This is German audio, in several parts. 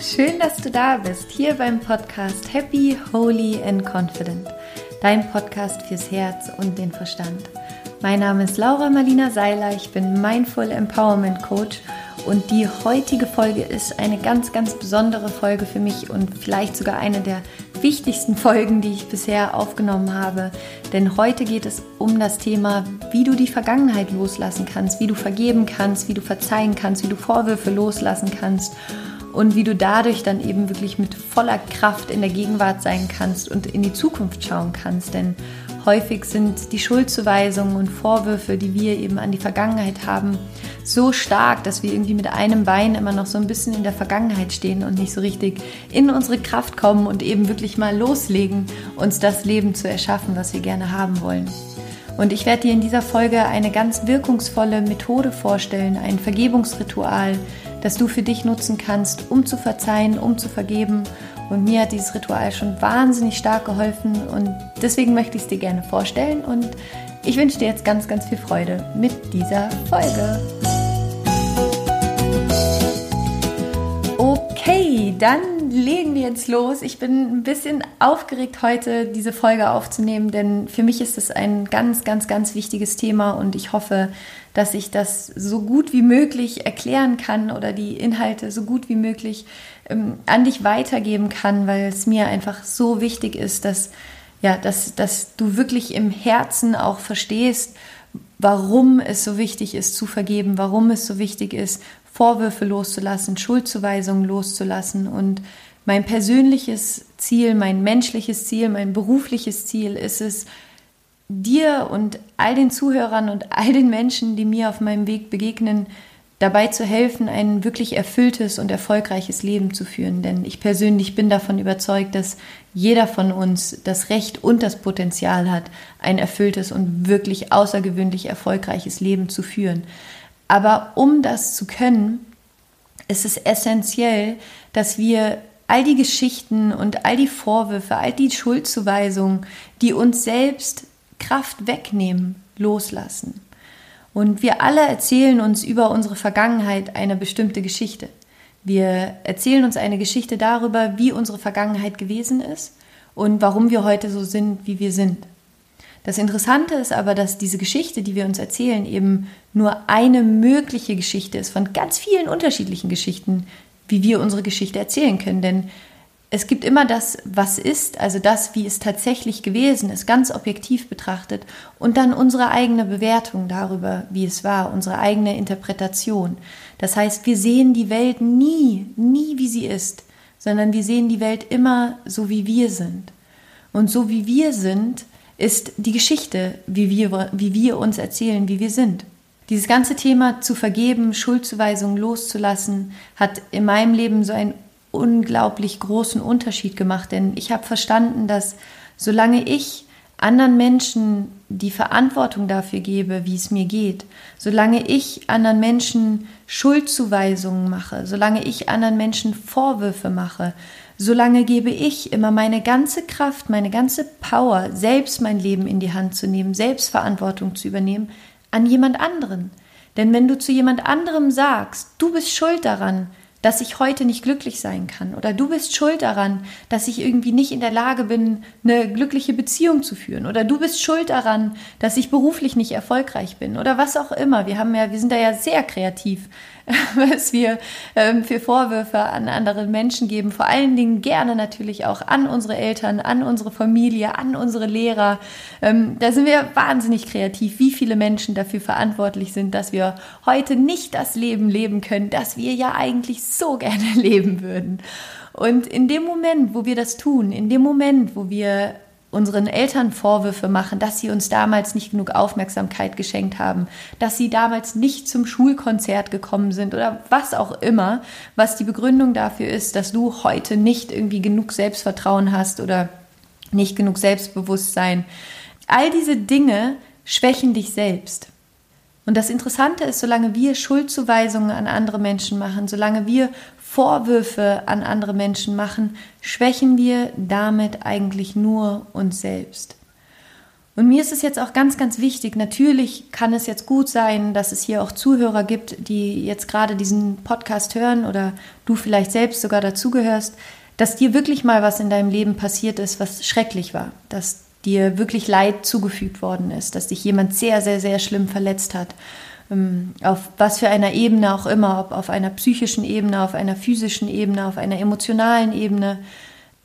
schön, dass du da bist, hier beim Podcast Happy, Holy and Confident, dein Podcast fürs Herz und den Verstand. Mein Name ist Laura Marlina Seiler, ich bin Mindful Empowerment Coach und die heutige Folge ist eine ganz, ganz besondere Folge für mich und vielleicht sogar eine der wichtigsten Folgen, die ich bisher aufgenommen habe. Denn heute geht es um das Thema, wie du die Vergangenheit loslassen kannst, wie du vergeben kannst, wie du verzeihen kannst, wie du Vorwürfe loslassen kannst und wie du dadurch dann eben wirklich mit voller Kraft in der Gegenwart sein kannst und in die Zukunft schauen kannst. Denn häufig sind die Schuldzuweisungen und Vorwürfe, die wir eben an die Vergangenheit haben, so stark, dass wir irgendwie mit einem Bein immer noch so ein bisschen in der Vergangenheit stehen und nicht so richtig in unsere Kraft kommen und eben wirklich mal loslegen, uns das Leben zu erschaffen, was wir gerne haben wollen. Und ich werde dir in dieser Folge eine ganz wirkungsvolle Methode vorstellen, ein Vergebungsritual, das du für dich nutzen kannst, um zu verzeihen, um zu vergeben. Und mir hat dieses Ritual schon wahnsinnig stark geholfen und deswegen möchte ich es dir gerne vorstellen und ich wünsche dir jetzt ganz, ganz viel Freude mit dieser Folge. Okay, dann legen wir jetzt los. Ich bin ein bisschen aufgeregt, heute diese Folge aufzunehmen, denn für mich ist es ein ganz, ganz, ganz wichtiges Thema und ich hoffe, dass ich das so gut wie möglich erklären kann oder die Inhalte so gut wie möglich ähm, an dich weitergeben kann, weil es mir einfach so wichtig ist, dass, ja, dass, dass du wirklich im Herzen auch verstehst, warum es so wichtig ist zu vergeben, warum es so wichtig ist, Vorwürfe loszulassen, Schuldzuweisungen loszulassen. Und mein persönliches Ziel, mein menschliches Ziel, mein berufliches Ziel ist es, dir und all den Zuhörern und all den Menschen, die mir auf meinem Weg begegnen, dabei zu helfen, ein wirklich erfülltes und erfolgreiches Leben zu führen. Denn ich persönlich bin davon überzeugt, dass jeder von uns das Recht und das Potenzial hat, ein erfülltes und wirklich außergewöhnlich erfolgreiches Leben zu führen. Aber um das zu können, ist es essentiell, dass wir all die Geschichten und all die Vorwürfe, all die Schuldzuweisungen, die uns selbst Kraft wegnehmen, loslassen. Und wir alle erzählen uns über unsere Vergangenheit eine bestimmte Geschichte. Wir erzählen uns eine Geschichte darüber, wie unsere Vergangenheit gewesen ist und warum wir heute so sind, wie wir sind. Das Interessante ist aber, dass diese Geschichte, die wir uns erzählen, eben nur eine mögliche Geschichte ist von ganz vielen unterschiedlichen Geschichten, wie wir unsere Geschichte erzählen können. Denn es gibt immer das, was ist, also das, wie es tatsächlich gewesen ist, ganz objektiv betrachtet und dann unsere eigene Bewertung darüber, wie es war, unsere eigene Interpretation. Das heißt, wir sehen die Welt nie, nie wie sie ist, sondern wir sehen die Welt immer so, wie wir sind. Und so wie wir sind, ist die Geschichte, wie wir, wie wir uns erzählen, wie wir sind. Dieses ganze Thema zu vergeben, Schuldzuweisungen loszulassen, hat in meinem Leben so ein unglaublich großen Unterschied gemacht, denn ich habe verstanden, dass solange ich anderen Menschen die Verantwortung dafür gebe, wie es mir geht, solange ich anderen Menschen Schuldzuweisungen mache, solange ich anderen Menschen Vorwürfe mache, solange gebe ich immer meine ganze Kraft, meine ganze Power, selbst mein Leben in die Hand zu nehmen, selbst Verantwortung zu übernehmen, an jemand anderen. Denn wenn du zu jemand anderem sagst, du bist schuld daran, dass ich heute nicht glücklich sein kann oder du bist schuld daran, dass ich irgendwie nicht in der Lage bin, eine glückliche Beziehung zu führen oder du bist schuld daran, dass ich beruflich nicht erfolgreich bin oder was auch immer. Wir haben ja, wir sind da ja sehr kreativ, was wir ähm, für Vorwürfe an andere Menschen geben. Vor allen Dingen gerne natürlich auch an unsere Eltern, an unsere Familie, an unsere Lehrer. Ähm, da sind wir wahnsinnig kreativ, wie viele Menschen dafür verantwortlich sind, dass wir heute nicht das Leben leben können, das wir ja eigentlich so gerne leben würden. Und in dem Moment, wo wir das tun, in dem Moment, wo wir unseren Eltern Vorwürfe machen, dass sie uns damals nicht genug Aufmerksamkeit geschenkt haben, dass sie damals nicht zum Schulkonzert gekommen sind oder was auch immer, was die Begründung dafür ist, dass du heute nicht irgendwie genug Selbstvertrauen hast oder nicht genug Selbstbewusstsein. All diese Dinge schwächen dich selbst. Und das Interessante ist, solange wir Schuldzuweisungen an andere Menschen machen, solange wir Vorwürfe an andere Menschen machen, schwächen wir damit eigentlich nur uns selbst. Und mir ist es jetzt auch ganz, ganz wichtig, natürlich kann es jetzt gut sein, dass es hier auch Zuhörer gibt, die jetzt gerade diesen Podcast hören oder du vielleicht selbst sogar dazugehörst, dass dir wirklich mal was in deinem Leben passiert ist, was schrecklich war, dass dir wirklich Leid zugefügt worden ist, dass dich jemand sehr, sehr, sehr schlimm verletzt hat. Ähm, auf was für einer Ebene auch immer, ob auf einer psychischen Ebene, auf einer physischen Ebene, auf einer emotionalen Ebene.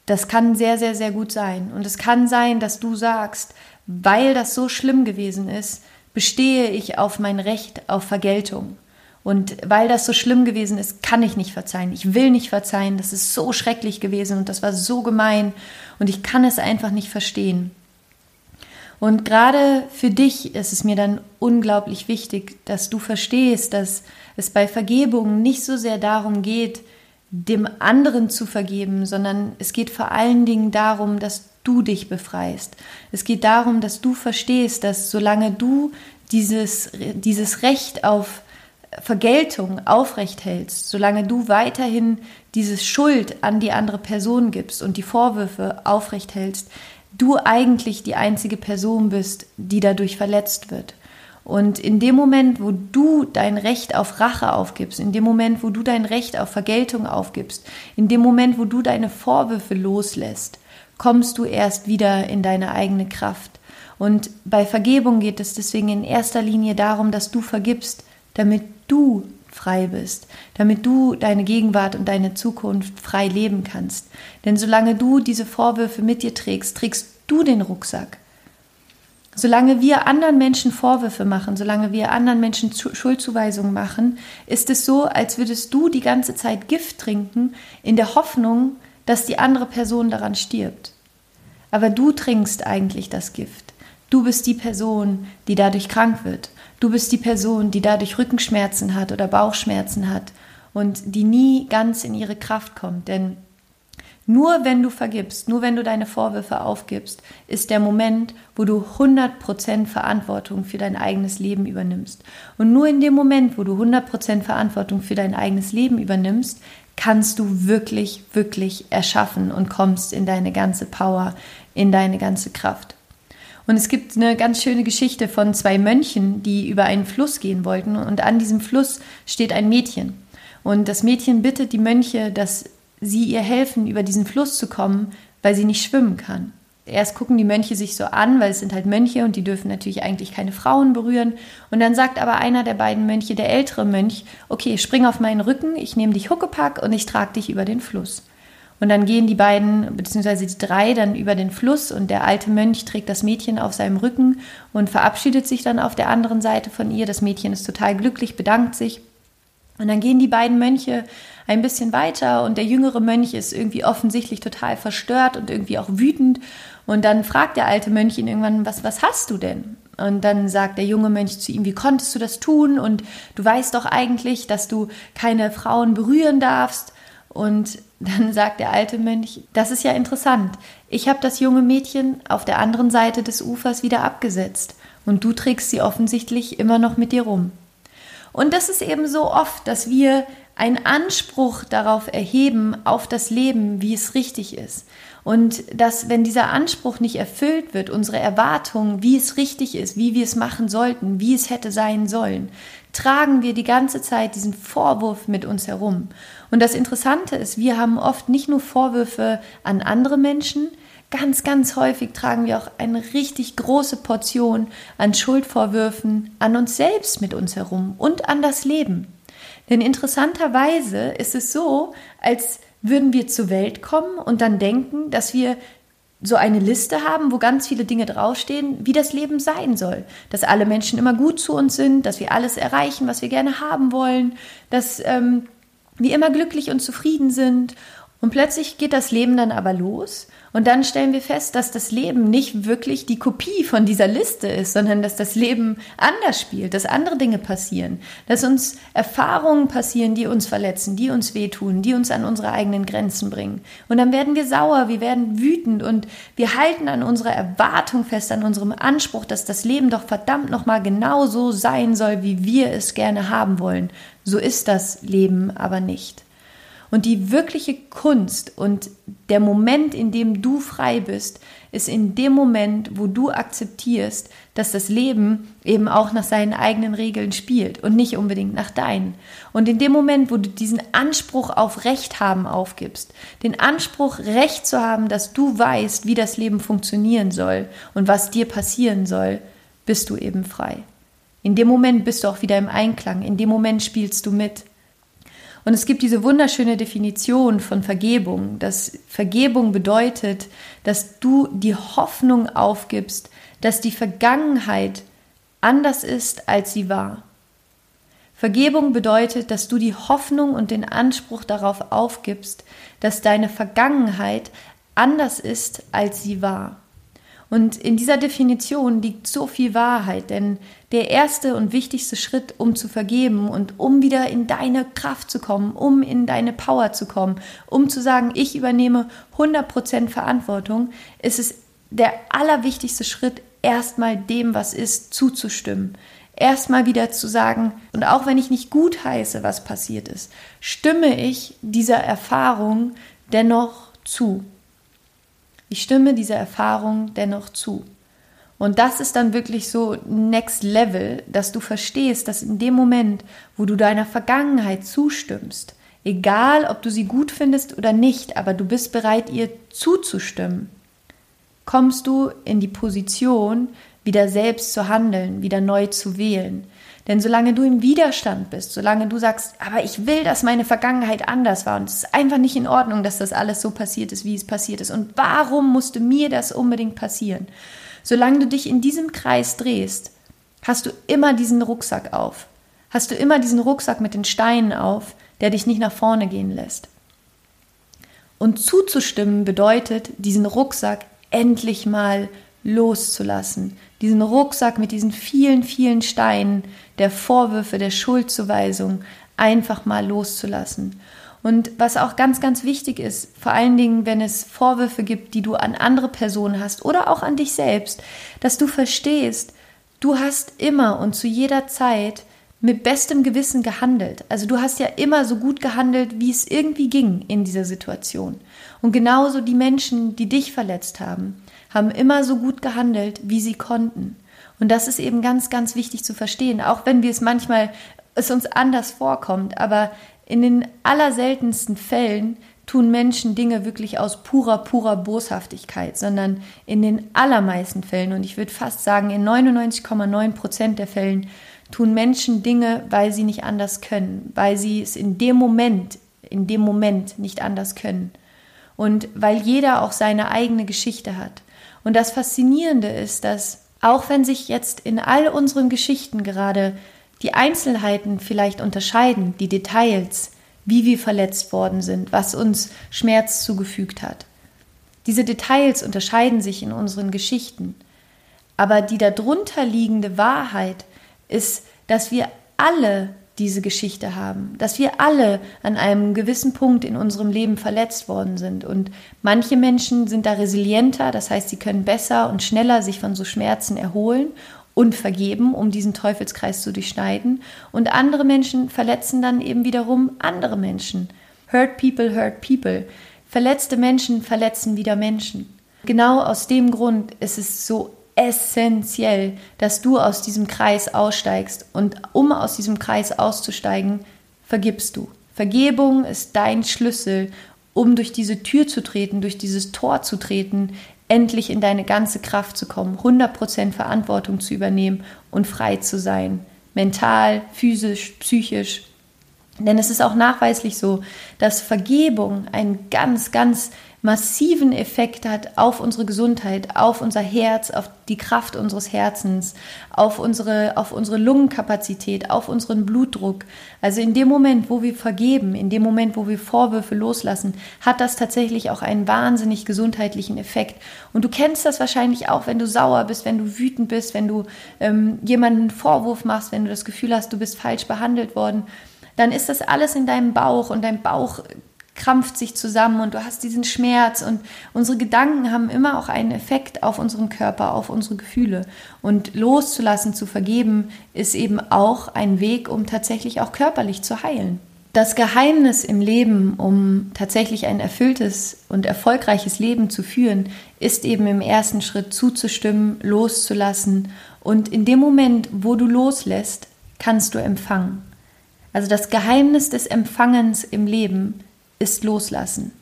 Das kann sehr, sehr, sehr gut sein. Und es kann sein, dass du sagst, weil das so schlimm gewesen ist, bestehe ich auf mein Recht auf Vergeltung. Und weil das so schlimm gewesen ist, kann ich nicht verzeihen. Ich will nicht verzeihen. Das ist so schrecklich gewesen und das war so gemein und ich kann es einfach nicht verstehen. Und gerade für dich ist es mir dann unglaublich wichtig, dass du verstehst, dass es bei Vergebung nicht so sehr darum geht, dem anderen zu vergeben, sondern es geht vor allen Dingen darum, dass du dich befreist. Es geht darum, dass du verstehst, dass solange du dieses, dieses Recht auf Vergeltung aufrecht hältst, solange du weiterhin dieses Schuld an die andere Person gibst und die Vorwürfe aufrecht hältst, du eigentlich die einzige Person bist, die dadurch verletzt wird. Und in dem Moment, wo du dein Recht auf Rache aufgibst, in dem Moment, wo du dein Recht auf Vergeltung aufgibst, in dem Moment, wo du deine Vorwürfe loslässt, kommst du erst wieder in deine eigene Kraft. Und bei Vergebung geht es deswegen in erster Linie darum, dass du vergibst, damit du frei bist, damit du deine Gegenwart und deine Zukunft frei leben kannst. Denn solange du diese Vorwürfe mit dir trägst, trägst du den Rucksack. Solange wir anderen Menschen Vorwürfe machen, solange wir anderen Menschen Schuldzuweisungen machen, ist es so, als würdest du die ganze Zeit Gift trinken, in der Hoffnung, dass die andere Person daran stirbt. Aber du trinkst eigentlich das Gift. Du bist die Person, die dadurch krank wird. Du bist die Person, die dadurch Rückenschmerzen hat oder Bauchschmerzen hat und die nie ganz in ihre Kraft kommt. Denn nur wenn du vergibst, nur wenn du deine Vorwürfe aufgibst, ist der Moment, wo du 100% Verantwortung für dein eigenes Leben übernimmst. Und nur in dem Moment, wo du 100% Verantwortung für dein eigenes Leben übernimmst, kannst du wirklich, wirklich erschaffen und kommst in deine ganze Power, in deine ganze Kraft. Und es gibt eine ganz schöne Geschichte von zwei Mönchen, die über einen Fluss gehen wollten. Und an diesem Fluss steht ein Mädchen. Und das Mädchen bittet die Mönche, dass sie ihr helfen, über diesen Fluss zu kommen, weil sie nicht schwimmen kann. Erst gucken die Mönche sich so an, weil es sind halt Mönche und die dürfen natürlich eigentlich keine Frauen berühren. Und dann sagt aber einer der beiden Mönche, der ältere Mönch, okay, spring auf meinen Rücken, ich nehme dich Huckepack und ich trage dich über den Fluss. Und dann gehen die beiden, beziehungsweise die drei, dann über den Fluss und der alte Mönch trägt das Mädchen auf seinem Rücken und verabschiedet sich dann auf der anderen Seite von ihr. Das Mädchen ist total glücklich, bedankt sich. Und dann gehen die beiden Mönche ein bisschen weiter und der jüngere Mönch ist irgendwie offensichtlich total verstört und irgendwie auch wütend. Und dann fragt der alte Mönch ihn irgendwann, was, was hast du denn? Und dann sagt der junge Mönch zu ihm, wie konntest du das tun? Und du weißt doch eigentlich, dass du keine Frauen berühren darfst. Und dann sagt der alte Mönch, das ist ja interessant. Ich habe das junge Mädchen auf der anderen Seite des Ufers wieder abgesetzt und du trägst sie offensichtlich immer noch mit dir rum. Und das ist eben so oft, dass wir einen Anspruch darauf erheben, auf das Leben, wie es richtig ist. Und dass, wenn dieser Anspruch nicht erfüllt wird, unsere Erwartung, wie es richtig ist, wie wir es machen sollten, wie es hätte sein sollen, tragen wir die ganze Zeit diesen Vorwurf mit uns herum. Und das Interessante ist, wir haben oft nicht nur Vorwürfe an andere Menschen, ganz, ganz häufig tragen wir auch eine richtig große Portion an Schuldvorwürfen an uns selbst mit uns herum und an das Leben. Denn interessanterweise ist es so, als würden wir zur Welt kommen und dann denken, dass wir so eine Liste haben, wo ganz viele Dinge draufstehen, wie das Leben sein soll. Dass alle Menschen immer gut zu uns sind, dass wir alles erreichen, was wir gerne haben wollen, dass ähm, wir immer glücklich und zufrieden sind. Und plötzlich geht das Leben dann aber los und dann stellen wir fest, dass das Leben nicht wirklich die Kopie von dieser Liste ist, sondern dass das Leben anders spielt, dass andere Dinge passieren, dass uns Erfahrungen passieren, die uns verletzen, die uns wehtun, die uns an unsere eigenen Grenzen bringen. Und dann werden wir sauer, wir werden wütend und wir halten an unserer Erwartung fest, an unserem Anspruch, dass das Leben doch verdammt nochmal genau so sein soll, wie wir es gerne haben wollen. So ist das Leben aber nicht. Und die wirkliche Kunst und der Moment, in dem du frei bist, ist in dem Moment, wo du akzeptierst, dass das Leben eben auch nach seinen eigenen Regeln spielt und nicht unbedingt nach deinen. Und in dem Moment, wo du diesen Anspruch auf Recht haben aufgibst, den Anspruch, Recht zu haben, dass du weißt, wie das Leben funktionieren soll und was dir passieren soll, bist du eben frei. In dem Moment bist du auch wieder im Einklang, in dem Moment spielst du mit. Und es gibt diese wunderschöne Definition von Vergebung, dass Vergebung bedeutet, dass du die Hoffnung aufgibst, dass die Vergangenheit anders ist, als sie war. Vergebung bedeutet, dass du die Hoffnung und den Anspruch darauf aufgibst, dass deine Vergangenheit anders ist, als sie war. Und in dieser Definition liegt so viel Wahrheit, denn der erste und wichtigste Schritt, um zu vergeben und um wieder in deine Kraft zu kommen, um in deine Power zu kommen, um zu sagen, ich übernehme 100% Verantwortung, ist es der allerwichtigste Schritt, erstmal dem, was ist, zuzustimmen. Erstmal wieder zu sagen, und auch wenn ich nicht gut heiße, was passiert ist, stimme ich dieser Erfahrung dennoch zu. Ich stimme dieser Erfahrung dennoch zu. Und das ist dann wirklich so Next Level, dass du verstehst, dass in dem Moment, wo du deiner Vergangenheit zustimmst, egal ob du sie gut findest oder nicht, aber du bist bereit, ihr zuzustimmen, kommst du in die Position, wieder selbst zu handeln, wieder neu zu wählen. Denn solange du im Widerstand bist, solange du sagst, aber ich will, dass meine Vergangenheit anders war und es ist einfach nicht in Ordnung, dass das alles so passiert ist, wie es passiert ist und warum musste mir das unbedingt passieren? Solange du dich in diesem Kreis drehst, hast du immer diesen Rucksack auf. Hast du immer diesen Rucksack mit den Steinen auf, der dich nicht nach vorne gehen lässt. Und zuzustimmen bedeutet, diesen Rucksack endlich mal loszulassen, diesen Rucksack mit diesen vielen, vielen Steinen der Vorwürfe, der Schuldzuweisung einfach mal loszulassen. Und was auch ganz, ganz wichtig ist, vor allen Dingen, wenn es Vorwürfe gibt, die du an andere Personen hast oder auch an dich selbst, dass du verstehst, du hast immer und zu jeder Zeit mit bestem Gewissen gehandelt. Also du hast ja immer so gut gehandelt, wie es irgendwie ging in dieser Situation. Und genauso die Menschen, die dich verletzt haben haben immer so gut gehandelt, wie sie konnten. Und das ist eben ganz, ganz wichtig zu verstehen, auch wenn wir es manchmal es uns anders vorkommt. Aber in den allerseltensten Fällen tun Menschen Dinge wirklich aus purer, purer Boshaftigkeit, sondern in den allermeisten Fällen, und ich würde fast sagen, in 99,9 Prozent der Fällen, tun Menschen Dinge, weil sie nicht anders können, weil sie es in dem Moment, in dem Moment nicht anders können. Und weil jeder auch seine eigene Geschichte hat. Und das Faszinierende ist, dass auch wenn sich jetzt in all unseren Geschichten gerade die Einzelheiten vielleicht unterscheiden, die Details, wie wir verletzt worden sind, was uns Schmerz zugefügt hat. Diese Details unterscheiden sich in unseren Geschichten. Aber die darunter liegende Wahrheit ist, dass wir alle diese Geschichte haben, dass wir alle an einem gewissen Punkt in unserem Leben verletzt worden sind. Und manche Menschen sind da resilienter, das heißt, sie können besser und schneller sich von so Schmerzen erholen und vergeben, um diesen Teufelskreis zu durchschneiden. Und andere Menschen verletzen dann eben wiederum andere Menschen. Hurt people, hurt people. Verletzte Menschen verletzen wieder Menschen. Genau aus dem Grund ist es so essentiell, dass du aus diesem Kreis aussteigst. Und um aus diesem Kreis auszusteigen, vergibst du. Vergebung ist dein Schlüssel, um durch diese Tür zu treten, durch dieses Tor zu treten, endlich in deine ganze Kraft zu kommen, 100% Verantwortung zu übernehmen und frei zu sein. Mental, physisch, psychisch. Denn es ist auch nachweislich so, dass Vergebung ein ganz, ganz massiven Effekt hat auf unsere Gesundheit, auf unser Herz, auf die Kraft unseres Herzens, auf unsere, auf unsere Lungenkapazität, auf unseren Blutdruck. Also in dem Moment, wo wir vergeben, in dem Moment, wo wir Vorwürfe loslassen, hat das tatsächlich auch einen wahnsinnig gesundheitlichen Effekt. Und du kennst das wahrscheinlich auch, wenn du sauer bist, wenn du wütend bist, wenn du ähm, jemanden einen Vorwurf machst, wenn du das Gefühl hast, du bist falsch behandelt worden dann ist das alles in deinem Bauch und dein Bauch krampft sich zusammen und du hast diesen Schmerz und unsere Gedanken haben immer auch einen Effekt auf unseren Körper, auf unsere Gefühle. Und loszulassen, zu vergeben, ist eben auch ein Weg, um tatsächlich auch körperlich zu heilen. Das Geheimnis im Leben, um tatsächlich ein erfülltes und erfolgreiches Leben zu führen, ist eben im ersten Schritt zuzustimmen, loszulassen. Und in dem Moment, wo du loslässt, kannst du empfangen. Also das Geheimnis des Empfangens im Leben ist loslassen.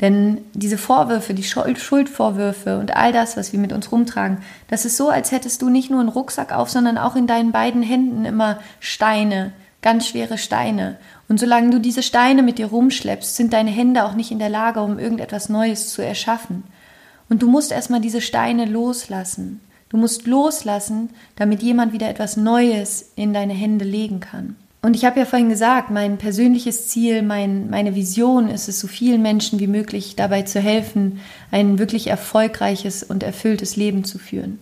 Denn diese Vorwürfe, die Schuldvorwürfe und all das, was wir mit uns rumtragen, das ist so, als hättest du nicht nur einen Rucksack auf, sondern auch in deinen beiden Händen immer Steine, ganz schwere Steine. Und solange du diese Steine mit dir rumschleppst, sind deine Hände auch nicht in der Lage, um irgendetwas Neues zu erschaffen. Und du musst erstmal diese Steine loslassen. Du musst loslassen, damit jemand wieder etwas Neues in deine Hände legen kann. Und ich habe ja vorhin gesagt, mein persönliches Ziel, mein, meine Vision ist es, so vielen Menschen wie möglich dabei zu helfen, ein wirklich erfolgreiches und erfülltes Leben zu führen.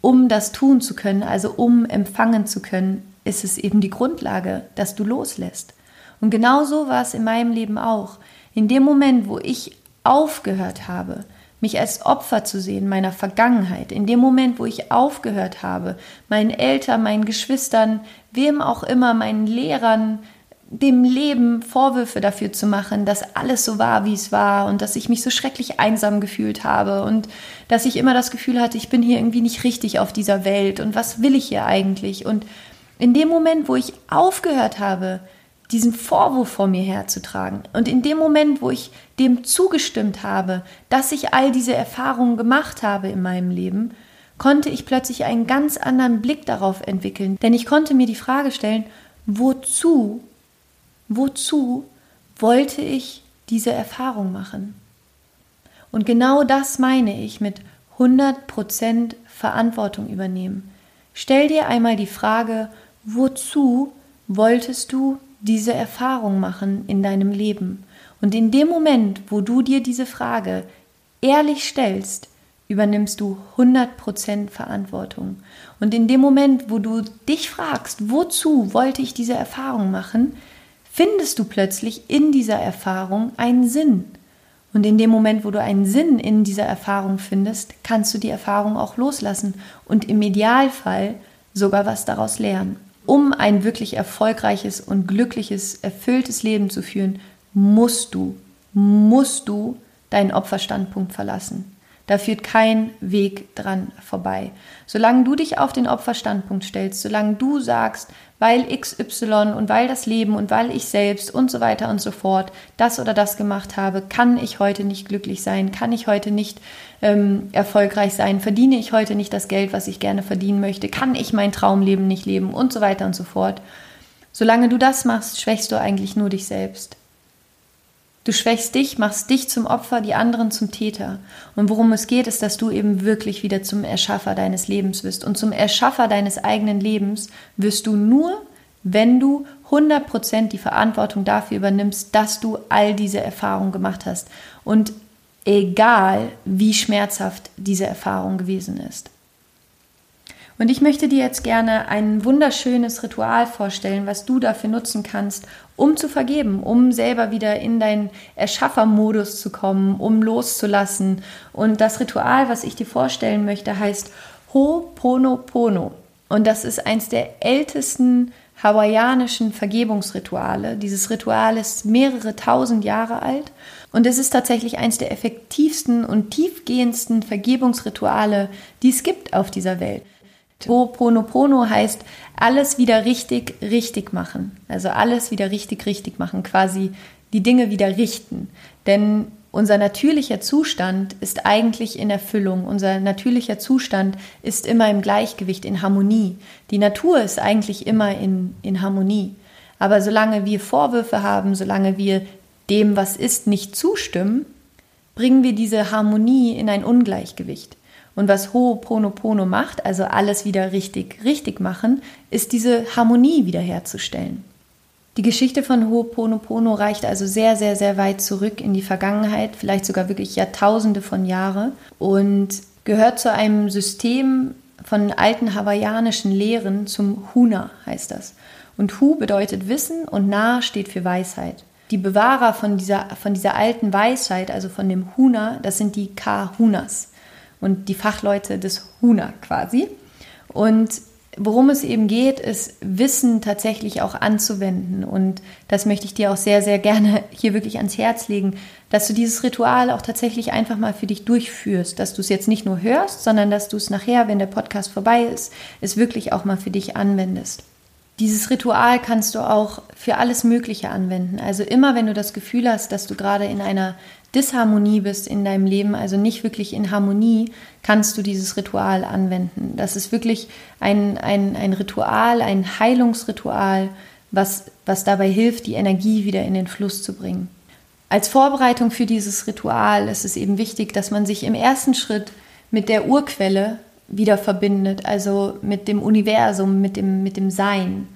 Um das tun zu können, also um empfangen zu können, ist es eben die Grundlage, dass du loslässt. Und genauso war es in meinem Leben auch. In dem Moment, wo ich aufgehört habe, mich als Opfer zu sehen meiner Vergangenheit, in dem Moment, wo ich aufgehört habe, meinen Eltern, meinen Geschwistern, wem auch immer, meinen Lehrern, dem Leben Vorwürfe dafür zu machen, dass alles so war, wie es war und dass ich mich so schrecklich einsam gefühlt habe und dass ich immer das Gefühl hatte, ich bin hier irgendwie nicht richtig auf dieser Welt und was will ich hier eigentlich? Und in dem Moment, wo ich aufgehört habe, diesen Vorwurf vor mir herzutragen. Und in dem Moment, wo ich dem zugestimmt habe, dass ich all diese Erfahrungen gemacht habe in meinem Leben, konnte ich plötzlich einen ganz anderen Blick darauf entwickeln. Denn ich konnte mir die Frage stellen, wozu, wozu wollte ich diese Erfahrung machen? Und genau das meine ich mit 100% Verantwortung übernehmen. Stell dir einmal die Frage, wozu wolltest du diese Erfahrung machen in deinem Leben. Und in dem Moment, wo du dir diese Frage ehrlich stellst, übernimmst du 100% Verantwortung. Und in dem Moment, wo du dich fragst, wozu wollte ich diese Erfahrung machen, findest du plötzlich in dieser Erfahrung einen Sinn. Und in dem Moment, wo du einen Sinn in dieser Erfahrung findest, kannst du die Erfahrung auch loslassen und im Idealfall sogar was daraus lernen um ein wirklich erfolgreiches und glückliches, erfülltes Leben zu führen, musst du, musst du deinen Opferstandpunkt verlassen. Da führt kein Weg dran vorbei. Solange du dich auf den Opferstandpunkt stellst, solange du sagst, weil XY und weil das Leben und weil ich selbst und so weiter und so fort das oder das gemacht habe, kann ich heute nicht glücklich sein, kann ich heute nicht ähm, erfolgreich sein, verdiene ich heute nicht das Geld, was ich gerne verdienen möchte, kann ich mein Traumleben nicht leben und so weiter und so fort. Solange du das machst, schwächst du eigentlich nur dich selbst. Du schwächst dich, machst dich zum Opfer, die anderen zum Täter. Und worum es geht, ist, dass du eben wirklich wieder zum Erschaffer deines Lebens wirst. Und zum Erschaffer deines eigenen Lebens wirst du nur, wenn du 100% die Verantwortung dafür übernimmst, dass du all diese Erfahrungen gemacht hast. Und egal, wie schmerzhaft diese Erfahrung gewesen ist. Und ich möchte dir jetzt gerne ein wunderschönes Ritual vorstellen, was du dafür nutzen kannst, um zu vergeben, um selber wieder in deinen Erschaffermodus zu kommen, um loszulassen. Und das Ritual, was ich dir vorstellen möchte, heißt Ho'oponopono. Und das ist eins der ältesten hawaiianischen Vergebungsrituale. Dieses Ritual ist mehrere tausend Jahre alt und es ist tatsächlich eins der effektivsten und tiefgehendsten Vergebungsrituale, die es gibt auf dieser Welt. Ho'oponopono heißt alles wieder richtig, richtig machen. Also alles wieder richtig, richtig machen, quasi die Dinge wieder richten. Denn unser natürlicher Zustand ist eigentlich in Erfüllung. Unser natürlicher Zustand ist immer im Gleichgewicht, in Harmonie. Die Natur ist eigentlich immer in, in Harmonie. Aber solange wir Vorwürfe haben, solange wir dem, was ist, nicht zustimmen, bringen wir diese Harmonie in ein Ungleichgewicht. Und was Ho'oponopono macht, also alles wieder richtig, richtig machen, ist diese Harmonie wiederherzustellen. Die Geschichte von Ho'oponopono reicht also sehr, sehr, sehr weit zurück in die Vergangenheit, vielleicht sogar wirklich Jahrtausende von Jahren und gehört zu einem System von alten hawaiianischen Lehren zum Huna heißt das. Und Hu bedeutet Wissen und Na steht für Weisheit. Die Bewahrer von dieser, von dieser alten Weisheit, also von dem Huna, das sind die Kahunas und die Fachleute des HUNA quasi. Und worum es eben geht, ist Wissen tatsächlich auch anzuwenden. Und das möchte ich dir auch sehr, sehr gerne hier wirklich ans Herz legen, dass du dieses Ritual auch tatsächlich einfach mal für dich durchführst, dass du es jetzt nicht nur hörst, sondern dass du es nachher, wenn der Podcast vorbei ist, es wirklich auch mal für dich anwendest. Dieses Ritual kannst du auch für alles Mögliche anwenden. Also immer, wenn du das Gefühl hast, dass du gerade in einer Disharmonie bist in deinem Leben, also nicht wirklich in Harmonie, kannst du dieses Ritual anwenden. Das ist wirklich ein, ein, ein Ritual, ein Heilungsritual, was, was dabei hilft, die Energie wieder in den Fluss zu bringen. Als Vorbereitung für dieses Ritual ist es eben wichtig, dass man sich im ersten Schritt mit der Urquelle wieder verbindet, also mit dem Universum, mit dem, mit dem Sein.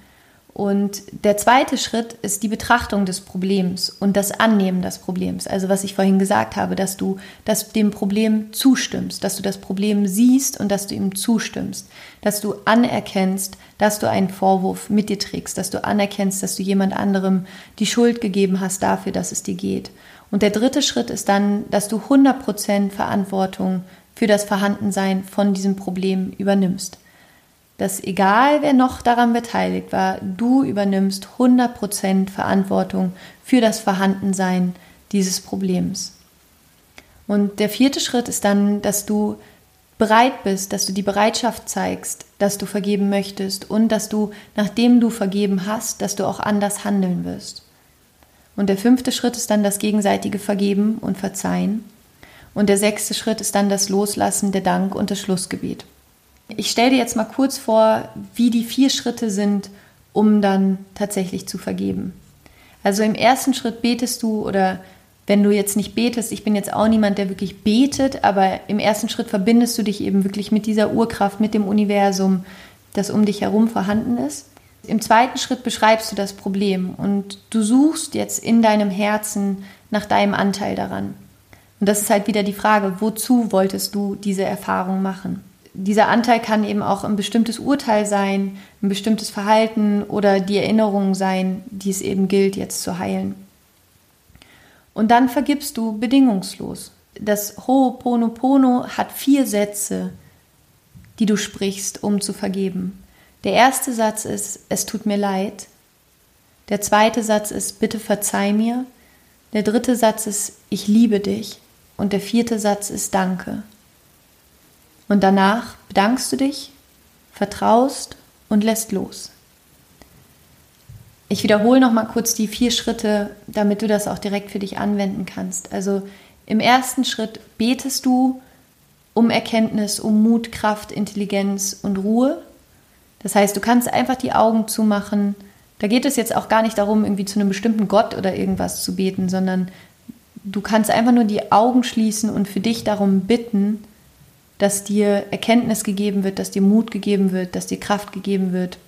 Und der zweite Schritt ist die Betrachtung des Problems und das Annehmen des Problems. Also was ich vorhin gesagt habe, dass du das dem Problem zustimmst, dass du das Problem siehst und dass du ihm zustimmst, dass du anerkennst, dass du einen Vorwurf mit dir trägst, dass du anerkennst, dass du jemand anderem die Schuld gegeben hast dafür, dass es dir geht. Und der dritte Schritt ist dann, dass du 100% Verantwortung für das Vorhandensein von diesem Problem übernimmst dass egal wer noch daran beteiligt war, du übernimmst 100% Verantwortung für das Vorhandensein dieses Problems. Und der vierte Schritt ist dann, dass du bereit bist, dass du die Bereitschaft zeigst, dass du vergeben möchtest und dass du, nachdem du vergeben hast, dass du auch anders handeln wirst. Und der fünfte Schritt ist dann das gegenseitige Vergeben und Verzeihen. Und der sechste Schritt ist dann das Loslassen, der Dank und das Schlussgebet. Ich stelle dir jetzt mal kurz vor, wie die vier Schritte sind, um dann tatsächlich zu vergeben. Also im ersten Schritt betest du oder wenn du jetzt nicht betest, ich bin jetzt auch niemand, der wirklich betet, aber im ersten Schritt verbindest du dich eben wirklich mit dieser Urkraft, mit dem Universum, das um dich herum vorhanden ist. Im zweiten Schritt beschreibst du das Problem und du suchst jetzt in deinem Herzen nach deinem Anteil daran. Und das ist halt wieder die Frage, wozu wolltest du diese Erfahrung machen? Dieser Anteil kann eben auch ein bestimmtes Urteil sein, ein bestimmtes Verhalten oder die Erinnerung sein, die es eben gilt, jetzt zu heilen. Und dann vergibst du bedingungslos. Das Ho'oponopono hat vier Sätze, die du sprichst, um zu vergeben. Der erste Satz ist, es tut mir leid. Der zweite Satz ist, bitte verzeih mir. Der dritte Satz ist, ich liebe dich. Und der vierte Satz ist, danke. Und danach bedankst du dich, vertraust und lässt los. Ich wiederhole noch mal kurz die vier Schritte, damit du das auch direkt für dich anwenden kannst. Also im ersten Schritt betest du um Erkenntnis, um Mut, Kraft, Intelligenz und Ruhe. Das heißt, du kannst einfach die Augen zumachen. Da geht es jetzt auch gar nicht darum, irgendwie zu einem bestimmten Gott oder irgendwas zu beten, sondern du kannst einfach nur die Augen schließen und für dich darum bitten, dass dir Erkenntnis gegeben wird, dass dir Mut gegeben wird, dass dir Kraft gegeben wird.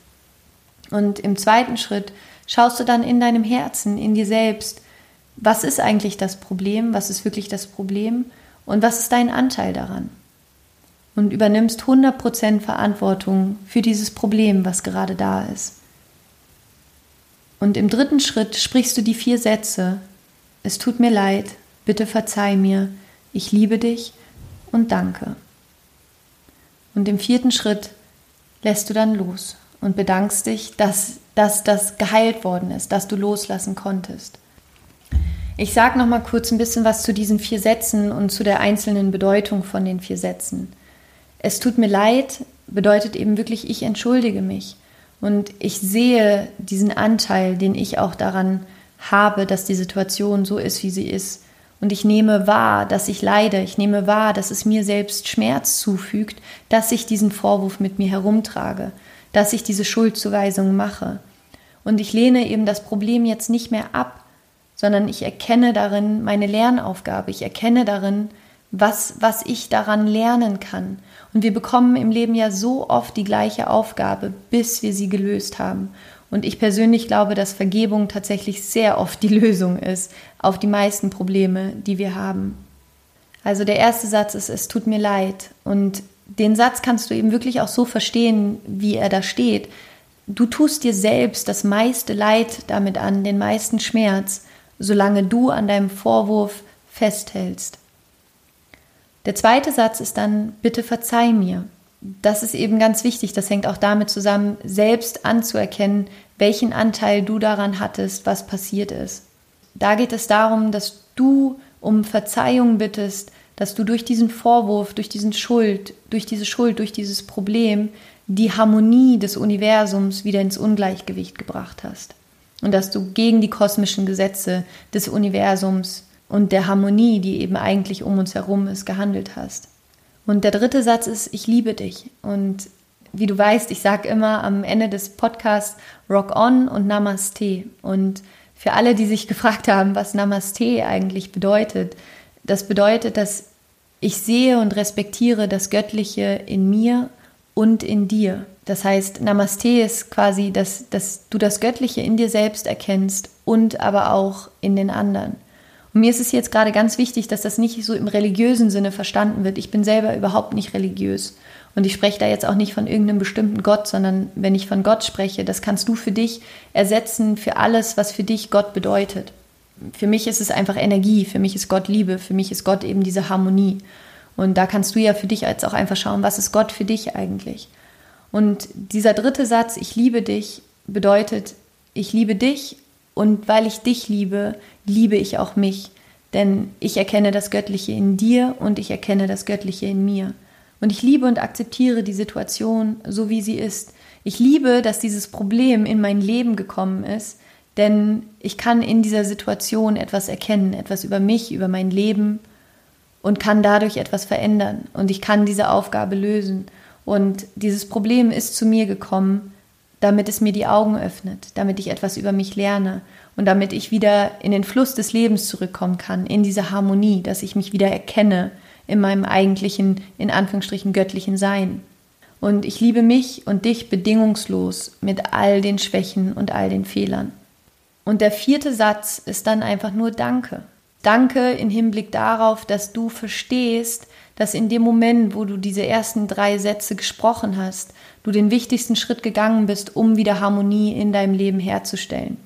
Und im zweiten Schritt schaust du dann in deinem Herzen, in dir selbst, was ist eigentlich das Problem, was ist wirklich das Problem und was ist dein Anteil daran. Und übernimmst 100% Verantwortung für dieses Problem, was gerade da ist. Und im dritten Schritt sprichst du die vier Sätze. Es tut mir leid, bitte verzeih mir, ich liebe dich und danke. Und im vierten Schritt lässt du dann los und bedankst dich, dass, dass das geheilt worden ist, dass du loslassen konntest. Ich sage noch mal kurz ein bisschen was zu diesen vier Sätzen und zu der einzelnen Bedeutung von den vier Sätzen. Es tut mir leid bedeutet eben wirklich, ich entschuldige mich und ich sehe diesen Anteil, den ich auch daran habe, dass die Situation so ist, wie sie ist. Und ich nehme wahr, dass ich leide. Ich nehme wahr, dass es mir selbst Schmerz zufügt, dass ich diesen Vorwurf mit mir herumtrage, dass ich diese Schuldzuweisung mache. Und ich lehne eben das Problem jetzt nicht mehr ab, sondern ich erkenne darin meine Lernaufgabe. Ich erkenne darin, was, was ich daran lernen kann. Und wir bekommen im Leben ja so oft die gleiche Aufgabe, bis wir sie gelöst haben. Und ich persönlich glaube, dass Vergebung tatsächlich sehr oft die Lösung ist auf die meisten Probleme, die wir haben. Also der erste Satz ist, es tut mir leid. Und den Satz kannst du eben wirklich auch so verstehen, wie er da steht. Du tust dir selbst das meiste Leid damit an, den meisten Schmerz, solange du an deinem Vorwurf festhältst. Der zweite Satz ist dann, bitte verzeih mir. das ist eben ganz wichtig. Das hängt auch damit zusammen, selbst anzuerkennen, welchen Anteil du daran hattest, was passiert ist. Da geht es darum, dass du um Verzeihung bittest, dass du durch diesen Vorwurf, durch diesen Schuld, durch diese Schuld, durch dieses Problem die Harmonie des Universums wieder ins Ungleichgewicht gebracht hast. Und dass du gegen die kosmischen Gesetze des Universums und der Harmonie, die eben eigentlich um uns herum ist, gehandelt hast. Und der dritte Satz ist, ich liebe dich. Und wie du weißt, ich sage immer am Ende des Podcasts Rock on und Namaste. Und für alle, die sich gefragt haben, was Namaste eigentlich bedeutet, das bedeutet, dass ich sehe und respektiere das Göttliche in mir und in dir. Das heißt, Namaste ist quasi, dass, dass du das Göttliche in dir selbst erkennst und aber auch in den anderen. Und mir ist es jetzt gerade ganz wichtig, dass das nicht so im religiösen Sinne verstanden wird. Ich bin selber überhaupt nicht religiös. Und ich spreche da jetzt auch nicht von irgendeinem bestimmten Gott, sondern wenn ich von Gott spreche, das kannst du für dich ersetzen für alles, was für dich Gott bedeutet. Für mich ist es einfach Energie, für mich ist Gott Liebe, für mich ist Gott eben diese Harmonie. Und da kannst du ja für dich jetzt auch einfach schauen, was ist Gott für dich eigentlich. Und dieser dritte Satz, ich liebe dich, bedeutet, ich liebe dich und weil ich dich liebe, liebe ich auch mich. Denn ich erkenne das Göttliche in dir und ich erkenne das Göttliche in mir. Und ich liebe und akzeptiere die Situation so, wie sie ist. Ich liebe, dass dieses Problem in mein Leben gekommen ist, denn ich kann in dieser Situation etwas erkennen, etwas über mich, über mein Leben und kann dadurch etwas verändern. Und ich kann diese Aufgabe lösen. Und dieses Problem ist zu mir gekommen, damit es mir die Augen öffnet, damit ich etwas über mich lerne und damit ich wieder in den Fluss des Lebens zurückkommen kann, in diese Harmonie, dass ich mich wieder erkenne in meinem eigentlichen, in Anführungsstrichen, göttlichen Sein. Und ich liebe mich und dich bedingungslos mit all den Schwächen und all den Fehlern. Und der vierte Satz ist dann einfach nur Danke. Danke im Hinblick darauf, dass du verstehst, dass in dem Moment, wo du diese ersten drei Sätze gesprochen hast, du den wichtigsten Schritt gegangen bist, um wieder Harmonie in deinem Leben herzustellen.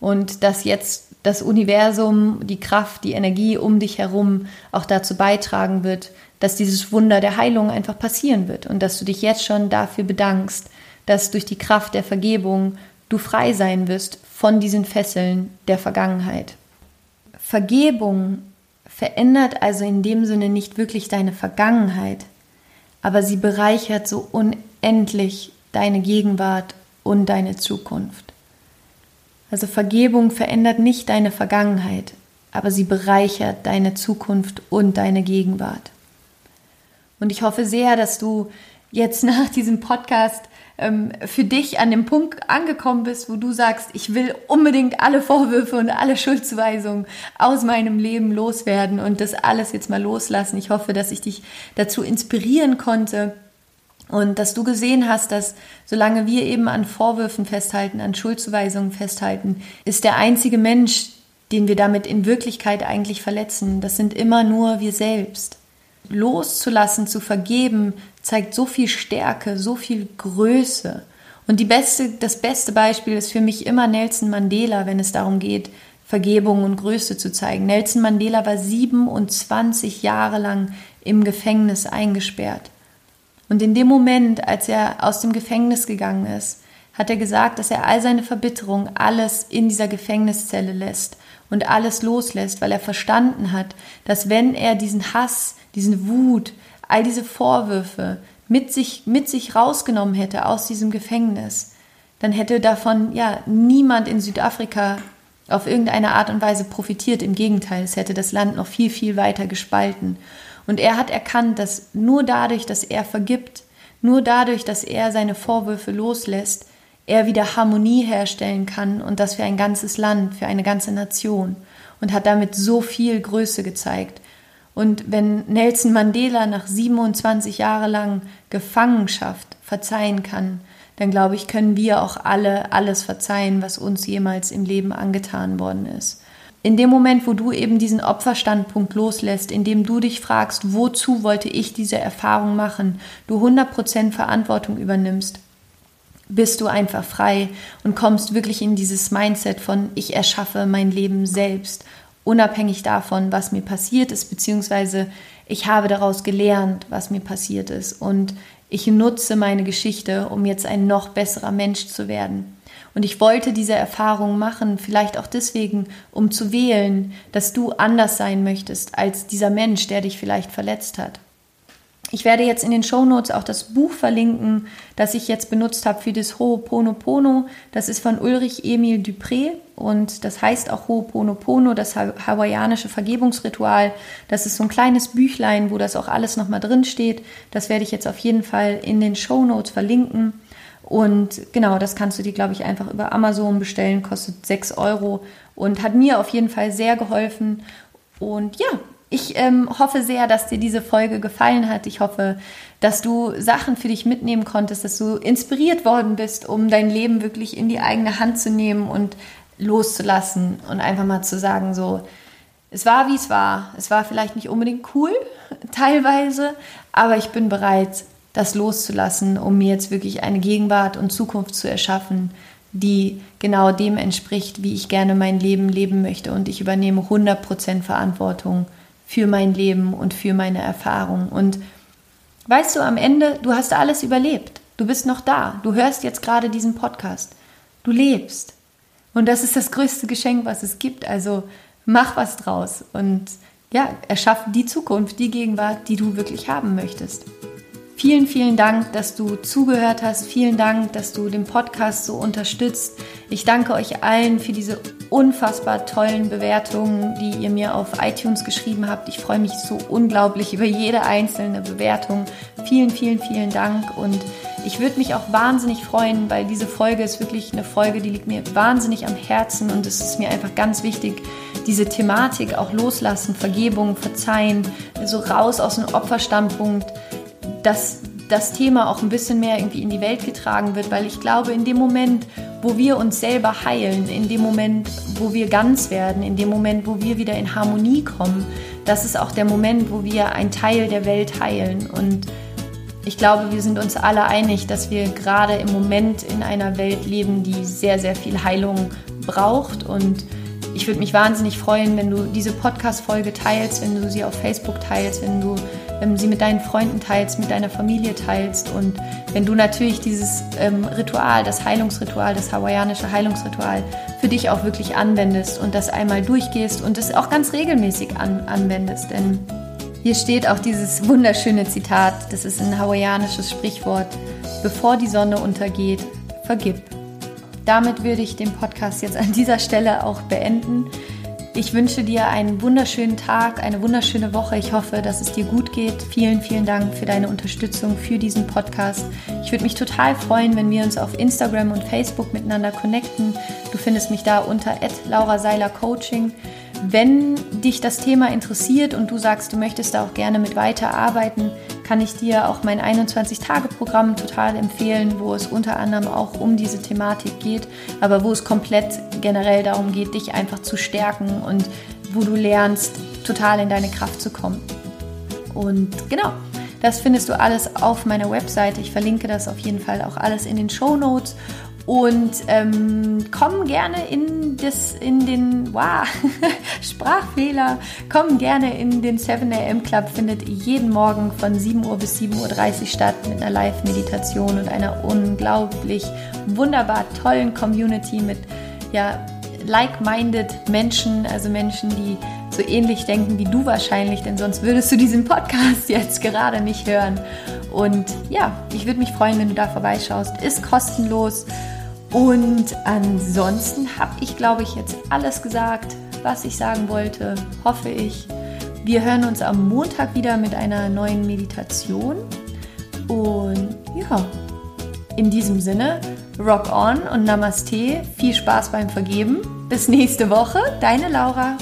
Und dass jetzt das Universum, die Kraft, die Energie um dich herum auch dazu beitragen wird, dass dieses Wunder der Heilung einfach passieren wird und dass du dich jetzt schon dafür bedankst, dass durch die Kraft der Vergebung du frei sein wirst von diesen Fesseln der Vergangenheit. Vergebung verändert also in dem Sinne nicht wirklich deine Vergangenheit, aber sie bereichert so unendlich deine Gegenwart und deine Zukunft. Also Vergebung verändert nicht deine Vergangenheit, aber sie bereichert deine Zukunft und deine Gegenwart. Und ich hoffe sehr, dass du jetzt nach diesem Podcast ähm, für dich an dem Punkt angekommen bist, wo du sagst, ich will unbedingt alle Vorwürfe und alle Schuldzuweisungen aus meinem Leben loswerden und das alles jetzt mal loslassen. Ich hoffe, dass ich dich dazu inspirieren konnte und dass du gesehen hast, dass solange wir eben an Vorwürfen festhalten, an Schuldzuweisungen festhalten, ist der einzige Mensch, den wir damit in Wirklichkeit eigentlich verletzen, das sind immer nur wir selbst loszulassen, zu vergeben, zeigt so viel Stärke, so viel Größe. Und beste, das beste Beispiel ist für mich immer Nelson Mandela, wenn es darum geht, Vergebung und Größe zu zeigen. Nelson Mandela war 27 Jahre lang im Gefängnis eingesperrt. Und in dem Moment, als er aus dem Gefängnis gegangen ist, hat er gesagt, dass er all seine Verbitterung, alles in dieser Gefängniszelle lässt und alles loslässt, weil er verstanden hat, dass wenn er diesen Hass, diesen Wut, all diese Vorwürfe mit sich, mit sich rausgenommen hätte aus diesem Gefängnis, dann hätte davon ja niemand in Südafrika auf irgendeine Art und Weise profitiert. Im Gegenteil, es hätte das Land noch viel, viel weiter gespalten. Und er hat erkannt, dass nur dadurch, dass er vergibt, nur dadurch, dass er seine Vorwürfe loslässt, er wieder Harmonie herstellen kann und das für ein ganzes Land, für eine ganze Nation und hat damit so viel Größe gezeigt. Und wenn Nelson Mandela nach 27 Jahre lang Gefangenschaft verzeihen kann, dann glaube ich, können wir auch alle alles verzeihen, was uns jemals im Leben angetan worden ist. In dem Moment, wo du eben diesen Opferstandpunkt loslässt, in dem du dich fragst, wozu wollte ich diese Erfahrung machen, du 100% Verantwortung übernimmst, bist du einfach frei und kommst wirklich in dieses Mindset von ich erschaffe mein Leben selbst, unabhängig davon, was mir passiert ist, beziehungsweise ich habe daraus gelernt, was mir passiert ist und ich nutze meine Geschichte, um jetzt ein noch besserer Mensch zu werden. Und ich wollte diese Erfahrung machen, vielleicht auch deswegen, um zu wählen, dass du anders sein möchtest als dieser Mensch, der dich vielleicht verletzt hat. Ich werde jetzt in den Show Notes auch das Buch verlinken, das ich jetzt benutzt habe für das Ho'oponopono. Das ist von Ulrich Emil Dupré und das heißt auch Ho'oponopono, das hawaiianische Vergebungsritual. Das ist so ein kleines Büchlein, wo das auch alles nochmal drin steht. Das werde ich jetzt auf jeden Fall in den Show Notes verlinken. Und genau, das kannst du dir, glaube ich, einfach über Amazon bestellen, kostet 6 Euro und hat mir auf jeden Fall sehr geholfen. Und ja, ich ähm, hoffe sehr, dass dir diese Folge gefallen hat. Ich hoffe, dass du Sachen für dich mitnehmen konntest, dass du inspiriert worden bist, um dein Leben wirklich in die eigene Hand zu nehmen und loszulassen und einfach mal zu sagen, so, es war wie es war. Es war vielleicht nicht unbedingt cool, teilweise, aber ich bin bereit, das loszulassen, um mir jetzt wirklich eine Gegenwart und Zukunft zu erschaffen, die genau dem entspricht, wie ich gerne mein Leben leben möchte. Und ich übernehme 100% Verantwortung für mein Leben und für meine Erfahrung. Und weißt du, am Ende, du hast alles überlebt. Du bist noch da. Du hörst jetzt gerade diesen Podcast. Du lebst. Und das ist das größte Geschenk, was es gibt. Also mach was draus und ja, erschaff die Zukunft, die Gegenwart, die du wirklich haben möchtest. Vielen, vielen Dank, dass du zugehört hast. Vielen Dank, dass du den Podcast so unterstützt. Ich danke euch allen für diese unfassbar tollen Bewertungen, die ihr mir auf iTunes geschrieben habt. Ich freue mich so unglaublich über jede einzelne Bewertung. Vielen, vielen, vielen Dank. Und ich würde mich auch wahnsinnig freuen, weil diese Folge ist wirklich eine Folge, die liegt mir wahnsinnig am Herzen und es ist mir einfach ganz wichtig, diese Thematik auch loslassen, Vergebung, Verzeihen, so raus aus dem Opferstandpunkt dass das Thema auch ein bisschen mehr irgendwie in die Welt getragen wird, weil ich glaube, in dem Moment, wo wir uns selber heilen, in dem Moment, wo wir ganz werden, in dem Moment, wo wir wieder in Harmonie kommen, das ist auch der Moment, wo wir einen Teil der Welt heilen. Und ich glaube, wir sind uns alle einig, dass wir gerade im Moment in einer Welt leben, die sehr, sehr viel Heilung braucht. Und ich würde mich wahnsinnig freuen, wenn du diese Podcast-Folge teilst, wenn du sie auf Facebook teilst, wenn du sie mit deinen Freunden teilst, mit deiner Familie teilst und wenn du natürlich dieses ähm, Ritual, das Heilungsritual, das hawaiianische Heilungsritual für dich auch wirklich anwendest und das einmal durchgehst und es auch ganz regelmäßig an, anwendest. Denn hier steht auch dieses wunderschöne Zitat, das ist ein hawaiianisches Sprichwort, bevor die Sonne untergeht, vergib. Damit würde ich den Podcast jetzt an dieser Stelle auch beenden. Ich wünsche dir einen wunderschönen Tag, eine wunderschöne Woche. Ich hoffe, dass es dir gut geht. Vielen, vielen Dank für deine Unterstützung für diesen Podcast. Ich würde mich total freuen, wenn wir uns auf Instagram und Facebook miteinander connecten. Du findest mich da unter Laura Seiler Coaching. Wenn dich das Thema interessiert und du sagst, du möchtest da auch gerne mit weiterarbeiten, kann ich dir auch mein 21-Tage-Programm total empfehlen, wo es unter anderem auch um diese Thematik geht, aber wo es komplett generell darum geht, dich einfach zu stärken und wo du lernst, total in deine Kraft zu kommen. Und genau, das findest du alles auf meiner Webseite. Ich verlinke das auf jeden Fall auch alles in den Show Notes. Und ähm, komm gerne in, das, in den wow, Sprachfehler, komm gerne in den 7am Club, findet jeden Morgen von 7 Uhr bis 7.30 Uhr statt mit einer Live-Meditation und einer unglaublich wunderbar tollen Community mit ja, like-minded Menschen, also Menschen, die so ähnlich denken wie du wahrscheinlich, denn sonst würdest du diesen Podcast jetzt gerade nicht hören. Und ja, ich würde mich freuen, wenn du da vorbeischaust. Ist kostenlos. Und ansonsten habe ich, glaube ich, jetzt alles gesagt, was ich sagen wollte, hoffe ich. Wir hören uns am Montag wieder mit einer neuen Meditation. Und ja, in diesem Sinne, rock on und Namaste. Viel Spaß beim Vergeben. Bis nächste Woche, deine Laura.